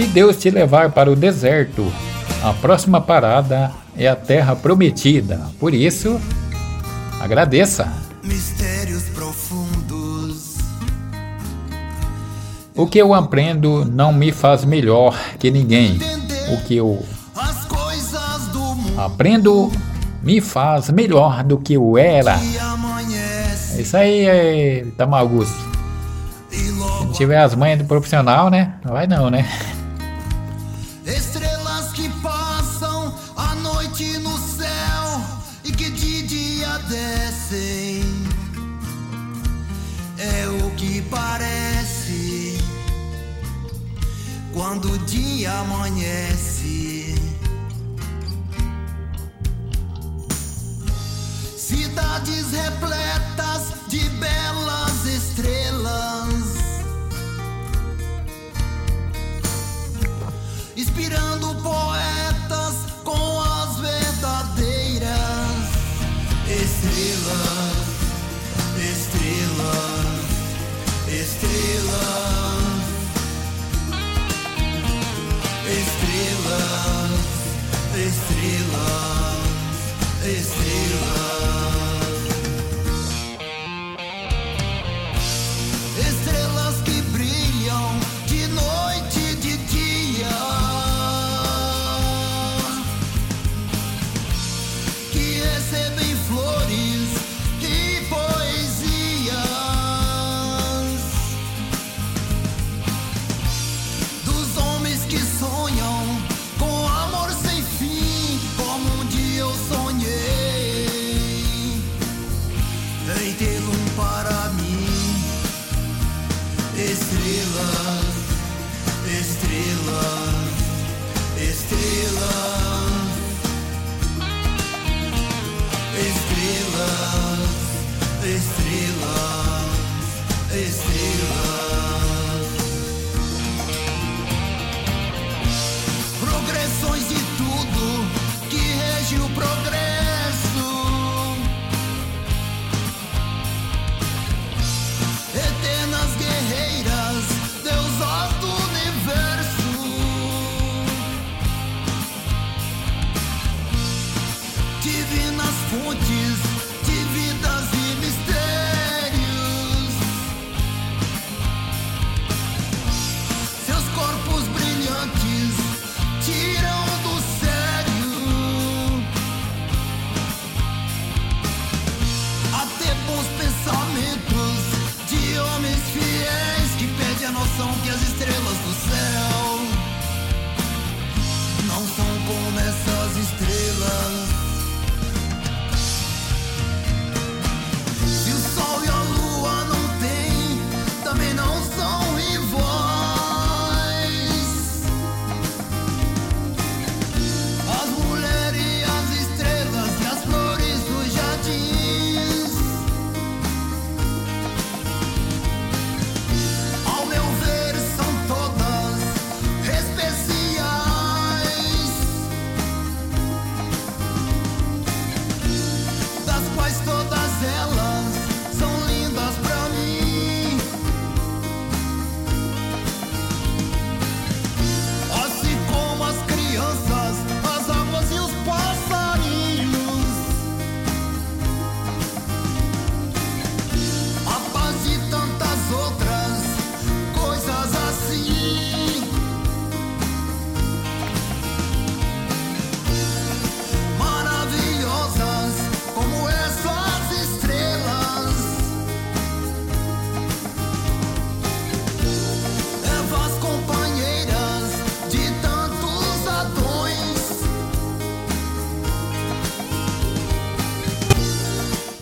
Se Deus te levar para o deserto, a próxima parada é a terra prometida. Por isso, agradeça. Mistérios profundos. O que eu aprendo não me faz melhor que ninguém. O que eu aprendo me faz melhor do que eu era. Isso aí, é, Tamaguchi. Se não tiver as manhas do profissional, né? Não vai não, né? Estrelas que passam a noite no céu e que de dia descem. É o que parece quando o dia amanhece. Cidades noção